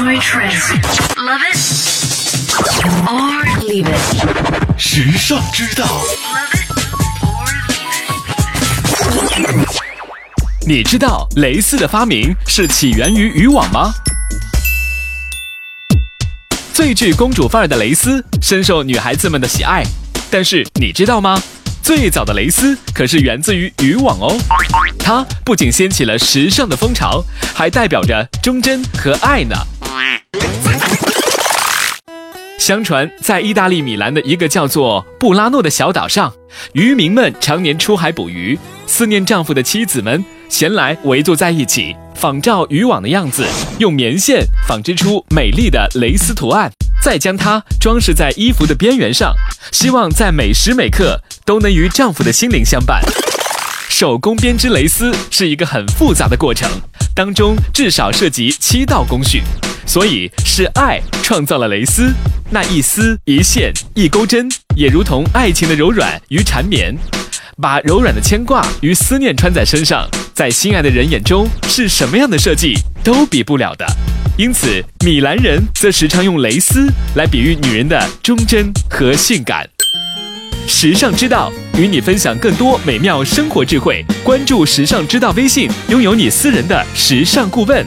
Enjoy trends. Love it or leave it. 时尚之道.你知道蕾丝的发明是起源于渔网吗？最具公主范儿的蕾丝深受女孩子们的喜爱，但是你知道吗？最早的蕾丝可是源自于渔网哦，它不仅掀起了时尚的风潮，还代表着忠贞和爱呢。相传，在意大利米兰的一个叫做布拉诺的小岛上，渔民们常年出海捕鱼，思念丈夫的妻子们闲来围坐在一起，仿照渔网的样子，用棉线纺织出美丽的蕾丝图案，再将它装饰在衣服的边缘上，希望在每时每刻都能与丈夫的心灵相伴。手工编织蕾丝是一个很复杂的过程，当中至少涉及七道工序，所以是爱创造了蕾丝。那一丝一线一钩针，也如同爱情的柔软与缠绵，把柔软的牵挂与思念穿在身上，在心爱的人眼中，是什么样的设计都比不了的。因此，米兰人则时常用蕾丝来比喻女人的忠贞和性感。时尚之道与你分享更多美妙生活智慧，关注时尚之道微信，拥有你私人的时尚顾问。